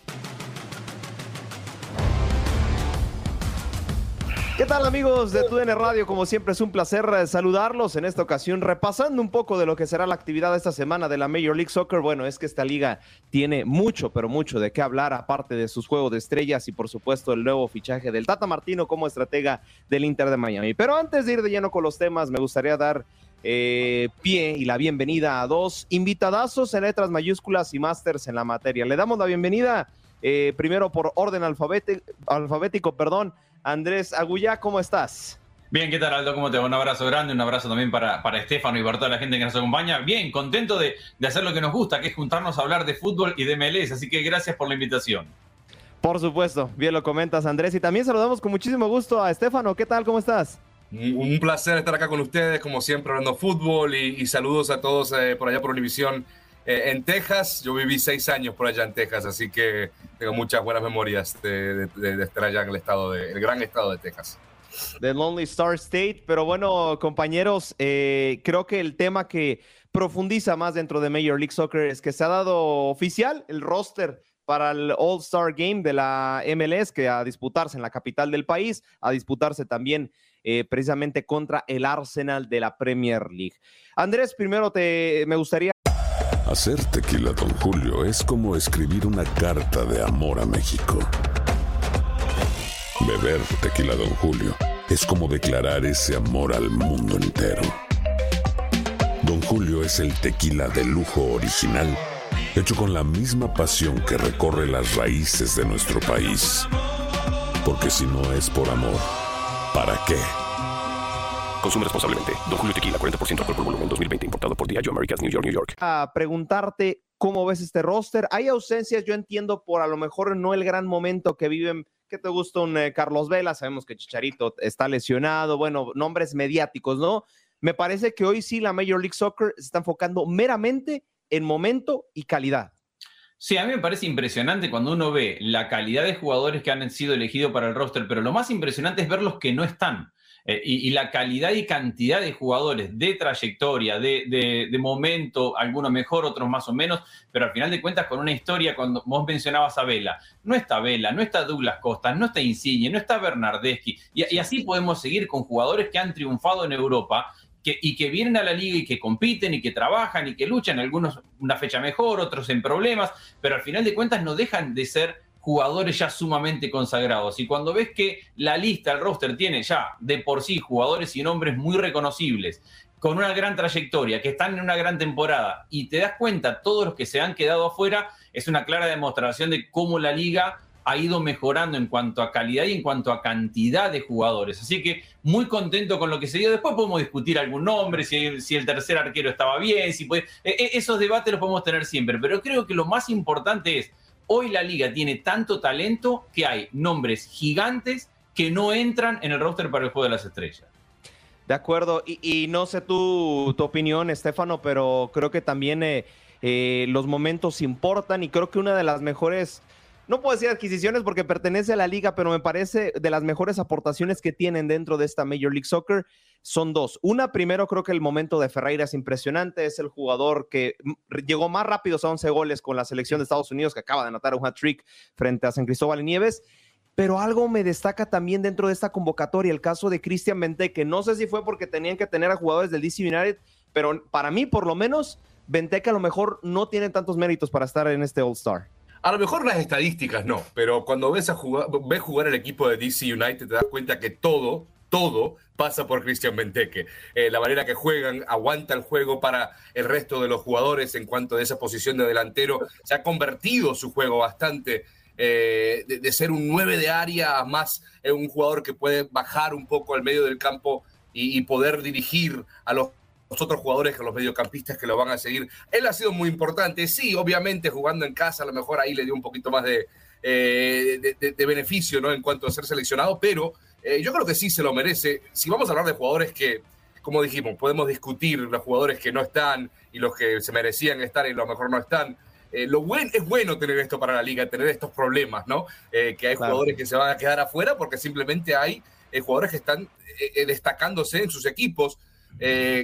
¿Qué tal amigos de TUDN Radio? Como siempre es un placer eh, saludarlos en esta ocasión repasando un poco de lo que será la actividad de esta semana de la Major League Soccer. Bueno, es que esta liga tiene mucho, pero mucho de qué hablar aparte de sus juegos de estrellas y por supuesto el nuevo fichaje del Tata Martino como estratega del Inter de Miami. Pero antes de ir de lleno con los temas, me gustaría dar eh, pie y la bienvenida a dos invitadazos en letras mayúsculas y másters en la materia. Le damos la bienvenida eh, primero por orden alfabético, alfabético perdón, Andrés Agullá, ¿cómo estás? Bien, ¿qué tal Aldo? ¿Cómo te va? Un abrazo grande, un abrazo también para, para Estefano y para toda la gente que nos acompaña. Bien, contento de, de hacer lo que nos gusta, que es juntarnos a hablar de fútbol y de MLS, así que gracias por la invitación. Por supuesto, bien lo comentas Andrés y también saludamos con muchísimo gusto a Estefano. ¿Qué tal? ¿Cómo estás? Un placer estar acá con ustedes, como siempre, hablando fútbol y, saludos a todos eh, por allá por Univisión eh, en Texas. Yo viví seis años por allá en Texas, así que tengo muchas buenas memorias de, estar allá en el estado, de, el gran estado de Texas. The Lonely Star State, pero bueno, compañeros, eh, creo que el tema que profundiza más dentro de Major League Soccer es que se ha dado oficial el roster para el All-Star Game de la MLS, que a disputarse en la capital del país, a disputarse también eh, precisamente contra el Arsenal de la Premier League. Andrés, primero te, me gustaría Hacer tequila, don Julio, es como escribir una carta de amor a México. Beber tequila, don Julio, es como declarar ese amor al mundo entero. Don Julio es el tequila de lujo original, hecho con la misma pasión que recorre las raíces de nuestro país. Porque si no es por amor, ¿para qué? Consume responsablemente. Don Julio Tequila, 40% alcohol por volumen, 2020. Importado por Diageo Americas, New York, New York. A preguntarte cómo ves este roster. Hay ausencias, yo entiendo, por a lo mejor no el gran momento que viven. ¿Qué te gusta un eh, Carlos Vela? Sabemos que Chicharito está lesionado. Bueno, nombres mediáticos, ¿no? Me parece que hoy sí la Major League Soccer se está enfocando meramente en momento y calidad. Sí, a mí me parece impresionante cuando uno ve la calidad de jugadores que han sido elegidos para el roster, pero lo más impresionante es ver los que no están. Eh, y, la calidad y cantidad de jugadores de trayectoria, de, momento, algunos mejor, otros más o menos, pero al final de cuentas con una historia, cuando vos mencionabas a Vela, no está Vela, no está Douglas Costa, no está Insigne, no está Bernardeschi, y, así podemos seguir con jugadores que han triunfado en Europa y que vienen a la liga y que compiten y que trabajan y que luchan, algunos una fecha mejor, otros en problemas, pero al final de cuentas no dejan de ser jugadores ya sumamente consagrados. Y cuando ves que la lista, el roster tiene ya de por sí jugadores y nombres muy reconocibles, con una gran trayectoria, que están en una gran temporada, y te das cuenta, todos los que se han quedado afuera, es una clara demostración de cómo la liga ha ido mejorando en cuanto a calidad y en cuanto a cantidad de jugadores. Así que muy contento con lo que se dio. Después podemos discutir algún nombre, si, el tercer arquero estaba bien, si puede, e, e, esos debates los podemos tener siempre, pero creo que lo más importante es Hoy la liga tiene tanto talento que hay nombres gigantes que no entran en el roster para el Juego de las Estrellas. De acuerdo, y, no sé tu, tu, opinión, Estefano, pero creo que también eh, eh, los momentos importan y creo que una de las mejores, no puedo decir adquisiciones porque pertenece a la liga, pero me parece de las mejores aportaciones que tienen dentro de esta Major League Soccer son dos. Una, primero creo que el momento de Ferreira es impresionante, es el jugador que llegó más rápido a 11 goles con la selección de Estados Unidos, que acaba de anotar un hat-trick frente a San Cristóbal y Nieves. Pero algo me destaca también dentro de esta convocatoria, el caso de Cristian que No sé si fue porque tenían que tener a jugadores del DC United, pero para mí, por lo menos, que a lo mejor no tiene tantos méritos para estar en este All-Star. A lo mejor las estadísticas no, pero cuando ves, a jugar, ves jugar el equipo de DC United te das cuenta que todo, todo pasa por Cristian Benteke. Eh, la manera que juegan, aguanta el juego para el resto de los jugadores en cuanto a esa posición de delantero. Se ha convertido su juego bastante eh, de, ser un 9 de área más eh, un jugador que puede bajar un poco al medio del campo y, poder dirigir a los, otros jugadores, a los mediocampistas que lo van a seguir. Él ha sido muy importante, sí, obviamente jugando en casa, a lo mejor ahí le dio un poquito más de, de beneficio ¿no? en cuanto a ser seleccionado, pero eh, yo creo que sí se lo merece. Si vamos a hablar de jugadores que, como dijimos, podemos discutir los jugadores que no están y los que se merecían estar y a lo mejor no están. Eh, lo buen, es bueno tener esto para la liga, tener estos problemas, ¿no? Eh, que hay jugadores que se van a quedar afuera porque simplemente hay jugadores que están destacándose en sus equipos.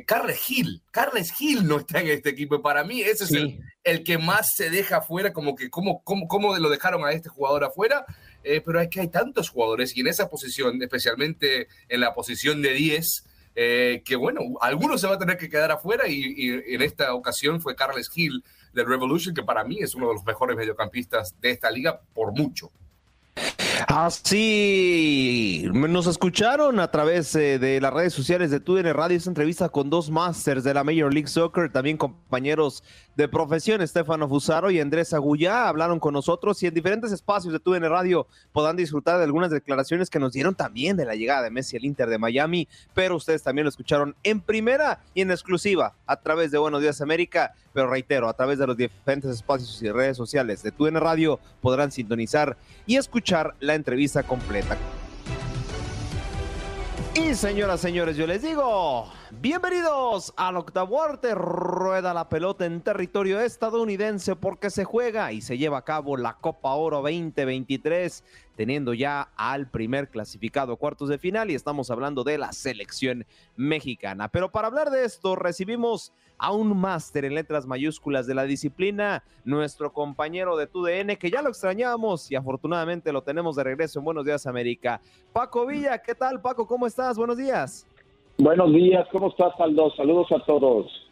Carles Gil, Carles Gil no está en este equipo. Para mí, ese es el, el, que más se deja afuera, como que cómo, cómo, cómo lo dejaron a este jugador afuera. eh, pero es que hay tantos jugadores y en esa posición, especialmente en la posición de 10, eh, que bueno, algunos se va a tener que quedar afuera y, y, en esta ocasión fue Carles Gil del Revolution, que para mí es uno de los mejores mediocampistas de esta liga por mucho. Así nos escucharon a través eh, de las redes sociales de TUDN Radio esta entrevista con dos masters de la Major League Soccer, también compañeros de profesión, Estefano Fusaro y Andrés Agullá, hablaron con nosotros y en diferentes espacios de TUDN Radio podrán disfrutar de algunas declaraciones que nos dieron también de la llegada de Messi al Inter de Miami, pero ustedes también lo escucharon en primera y en exclusiva a través de Buenos Días América, pero reitero, a través de los diferentes espacios y redes sociales de TUDN Radio podrán sintonizar y escuchar la entrevista completa. Y señoras, señores, yo les digo, bienvenidos al octavo arte, rueda la pelota en territorio estadounidense porque se juega y se lleva a cabo la Copa Oro 2023, teniendo ya al primer clasificado cuartos de final y estamos hablando de la selección mexicana. Pero para hablar de esto, recibimos a un máster en letras mayúsculas de la disciplina, nuestro compañero de TUDN, que ya lo extrañábamos y afortunadamente lo tenemos de regreso en Buenos Días América. Paco Villa, ¿qué tal Paco? ¿Cómo estás? Buenos días. Buenos días, ¿cómo estás Aldo? Saludos a todos.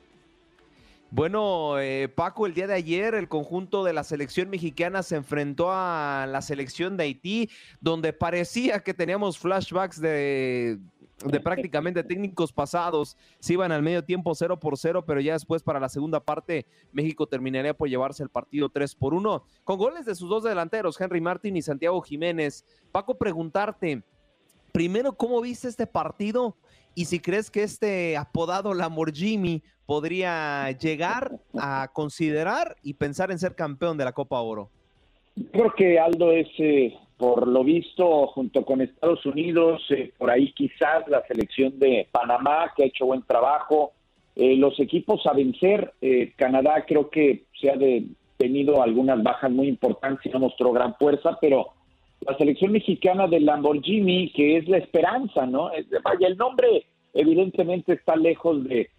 Bueno, eh, Paco, el día de ayer el conjunto de la selección mexicana se enfrentó a la selección de Haití, donde parecía que teníamos flashbacks de, de prácticamente técnicos pasados. Se iban al medio tiempo 0 por 0, pero ya después para la segunda parte México terminaría por llevarse el partido 3 por 1, con goles de sus dos delanteros, Henry Martín y Santiago Jiménez. Paco, preguntarte, primero, ¿cómo viste este partido? Y si crees que este apodado Lamborghini podría llegar a considerar y pensar en ser campeón de la Copa Oro. Creo que Aldo es, eh, por lo visto, junto con Estados Unidos, eh, por ahí quizás la selección de Panamá, que ha hecho buen trabajo, eh, los equipos a vencer. Canadá creo que se ha de, tenido algunas bajas muy importantes y no mostró gran fuerza, pero la selección mexicana del Lamborghini, que es la esperanza, ¿no? Vaya, el nombre evidentemente está lejos de,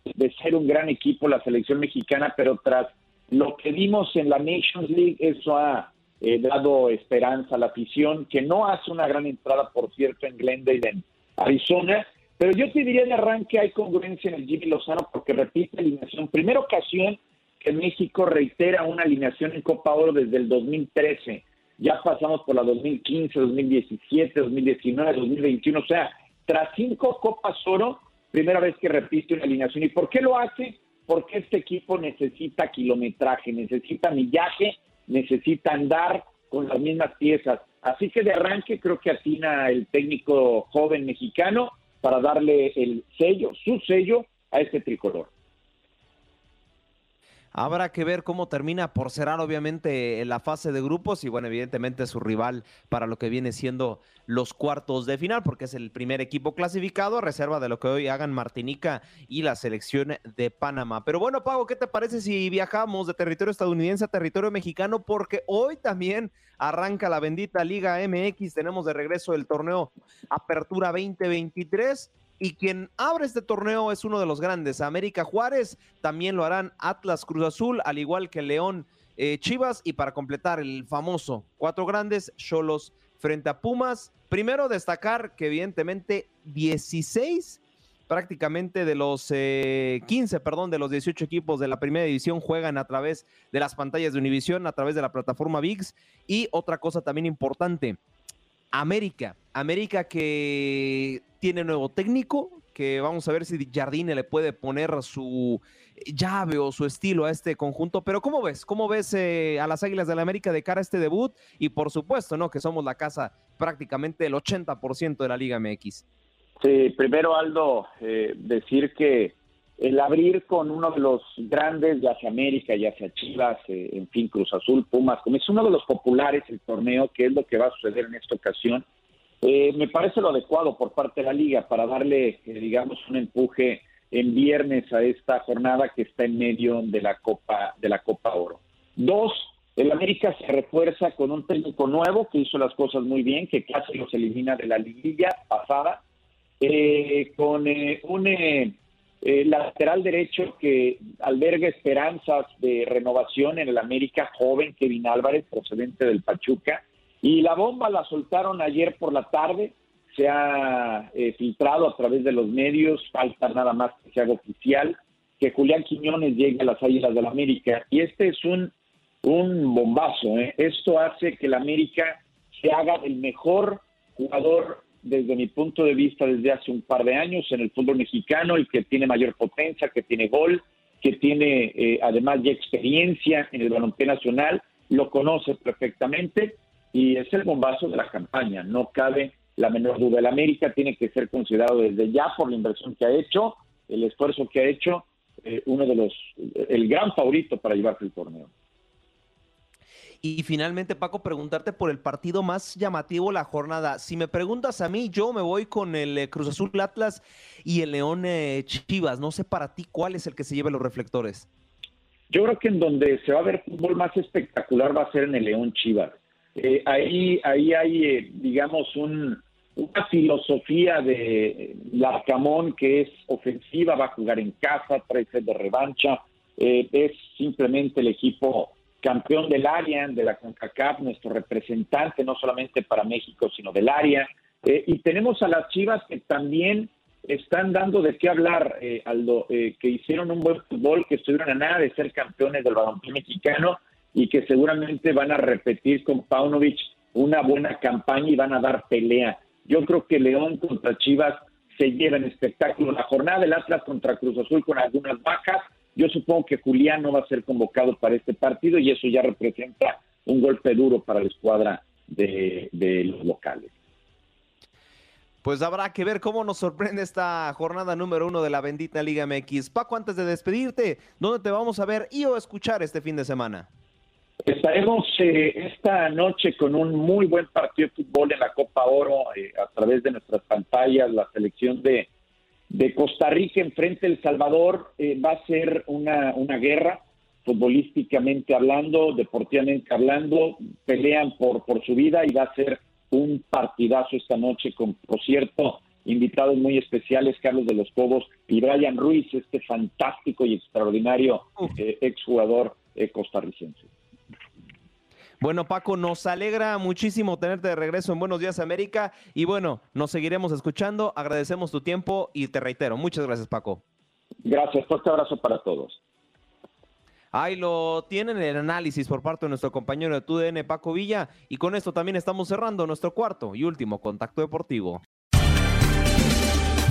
ser un gran equipo la selección mexicana, pero tras lo que vimos en la Nations League, eso ha eh, dado esperanza a la afición, que no hace una gran entrada, por cierto, en Glendale, en Arizona, pero yo te diría de arranque hay congruencia en el Jimmy Lozano porque repite alineación. Primera ocasión que México reitera una alineación en Copa Oro desde el 2013 ya pasamos por la 2015, 2017, 2019, 2021, o sea, tras cinco Copas Oro, primera vez que repite una alineación. ¿Y por qué lo hace? Porque este equipo necesita kilometraje, necesita millaje, necesita andar con las mismas piezas. Así que de arranque creo que atina el técnico joven mexicano para darle el sello, su sello a este tricolor. Habrá que ver cómo termina por cerrar obviamente la fase de grupos y bueno, evidentemente su rival para lo que viene siendo los cuartos de final, porque es el primer equipo clasificado a reserva de lo que hoy hagan Martinica y la selección de Panamá. Pero bueno, Pago, ¿qué te parece si viajamos de territorio estadounidense a territorio mexicano? Porque hoy también arranca la bendita Liga MX, tenemos de regreso el torneo Apertura 2023 y quien abre este torneo es uno de los grandes, América Juárez, también lo harán Atlas Cruz Azul, al igual que León eh, Chivas, y para completar el famoso cuatro grandes, Cholos frente a Pumas. Primero destacar que evidentemente 16 prácticamente de los 15, eh, perdón, de los 18 equipos de la primera división juegan a través de las pantallas de Univisión, a través de la plataforma VIX. Y otra cosa también importante, América. América que tiene nuevo técnico, que vamos a ver si Jardine le puede poner su llave o su estilo a este conjunto. Pero ¿cómo ves? ¿Cómo ves eh, a las Águilas del la América de cara a este debut? Y por supuesto, ¿no? Que somos la casa prácticamente el 80% de la Liga MX. Sí, primero Aldo, eh, decir que el abrir con uno de los grandes, ya sea América, ya sea Chivas, eh, en fin, Cruz Azul, Pumas, como es uno de los populares el torneo, que es lo que va a suceder en esta ocasión, eh, me parece lo adecuado por parte de la liga para darle, eh, digamos, un empuje en viernes a esta jornada que está en medio de la Copa de la Copa Oro. Dos, el América se refuerza con un técnico nuevo que hizo las cosas muy bien, que casi los elimina de la liguilla pasada, eh, con un lateral derecho que alberga esperanzas de renovación en el América joven Kevin Álvarez procedente del Pachuca Y la bomba la soltaron ayer por la tarde, se ha eh, filtrado a través de los medios, falta nada más que se haga oficial, que Julián Quiñones llegue a las Águilas del la América. Y este es un, un bombazo. ¿eh? Esto hace que la América se haga el mejor jugador desde mi punto de vista desde hace un par de años en el fútbol mexicano, el que tiene mayor potencia, que tiene gol, que tiene eh, además ya experiencia en el balompié nacional, lo conoce perfectamente y es el bombazo de la campaña, no cabe la menor duda. El América tiene que ser considerado desde ya por la inversión que ha hecho, el esfuerzo que ha hecho, eh, uno de los, el gran favorito para llevarse el torneo. Y finalmente, Paco, preguntarte por el partido más llamativo la jornada. Si me preguntas a mí, yo me voy con el eh, Cruz Azul Atlas y el León eh, Chivas. No sé para ti cuál es el que se lleve los reflectores. Yo creo que en donde se va a ver fútbol más espectacular va a ser en el León Chivas. Eh, ahí, ahí hay, digamos, un, una filosofía de Larcamón que es ofensiva, va a jugar en casa, trae sed de revancha. es simplemente el equipo campeón del área, de la CONCACAF, nuestro representante, no solamente para México, sino del área. Eh, y tenemos a las Chivas que también están dando de qué hablar, eh, Aldo, eh, que hicieron un buen fútbol, que estuvieron a nada de ser campeones del balompié mexicano y que seguramente van a repetir con Paunovic una buena campaña y van a dar pelea. Yo creo que León contra Chivas se lleva en espectáculo. La jornada del Atlas contra Cruz Azul con algunas bajas, yo supongo que Julián no va a ser convocado para este partido y eso ya representa un golpe duro para la escuadra de, los locales. Pues habrá que ver cómo nos sorprende esta jornada número uno de la bendita Liga MX. Paco, antes de despedirte, ¿dónde te vamos a ver y o escuchar este fin de semana? Estaremos eh, esta noche con un muy buen partido de fútbol en la Copa Oro eh, a través de nuestras pantallas, la selección de de Costa Rica enfrente El Salvador eh, va a ser una, una guerra, futbolísticamente hablando, deportivamente hablando, pelean por, por su vida y va a ser un partidazo esta noche con, por cierto, invitados muy especiales, Carlos de los Cobos y Brian Ruiz, este fantástico y extraordinario eh, exjugador eh, costarricense. Bueno, Paco, nos alegra muchísimo tenerte de regreso en Buenos Días América y bueno, nos seguiremos escuchando. Agradecemos tu tiempo y te reitero, muchas gracias, Paco. Gracias, fuerte abrazo para todos. Ahí lo tienen el análisis por parte de nuestro compañero de TUDN, Paco Villa, y con esto también estamos cerrando nuestro cuarto y último contacto deportivo.